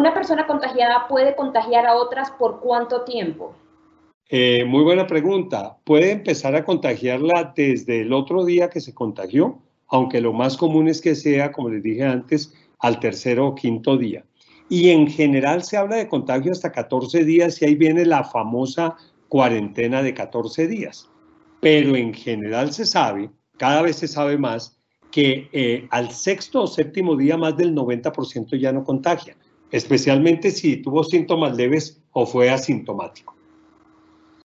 ¿Una persona contagiada puede contagiar a otras por cuánto tiempo? Eh, muy buena pregunta. Puede empezar a contagiarla desde el otro día que se contagió, aunque lo más común es que sea, como les dije antes, al tercero o quinto día. Y en general se habla de contagio hasta 14 días y ahí viene la famosa cuarentena de 14 días. Pero en general se sabe, cada vez se sabe más, que eh, al sexto o séptimo día más del 90% ya no contagia, especialmente si tuvo síntomas leves o fue asintomático.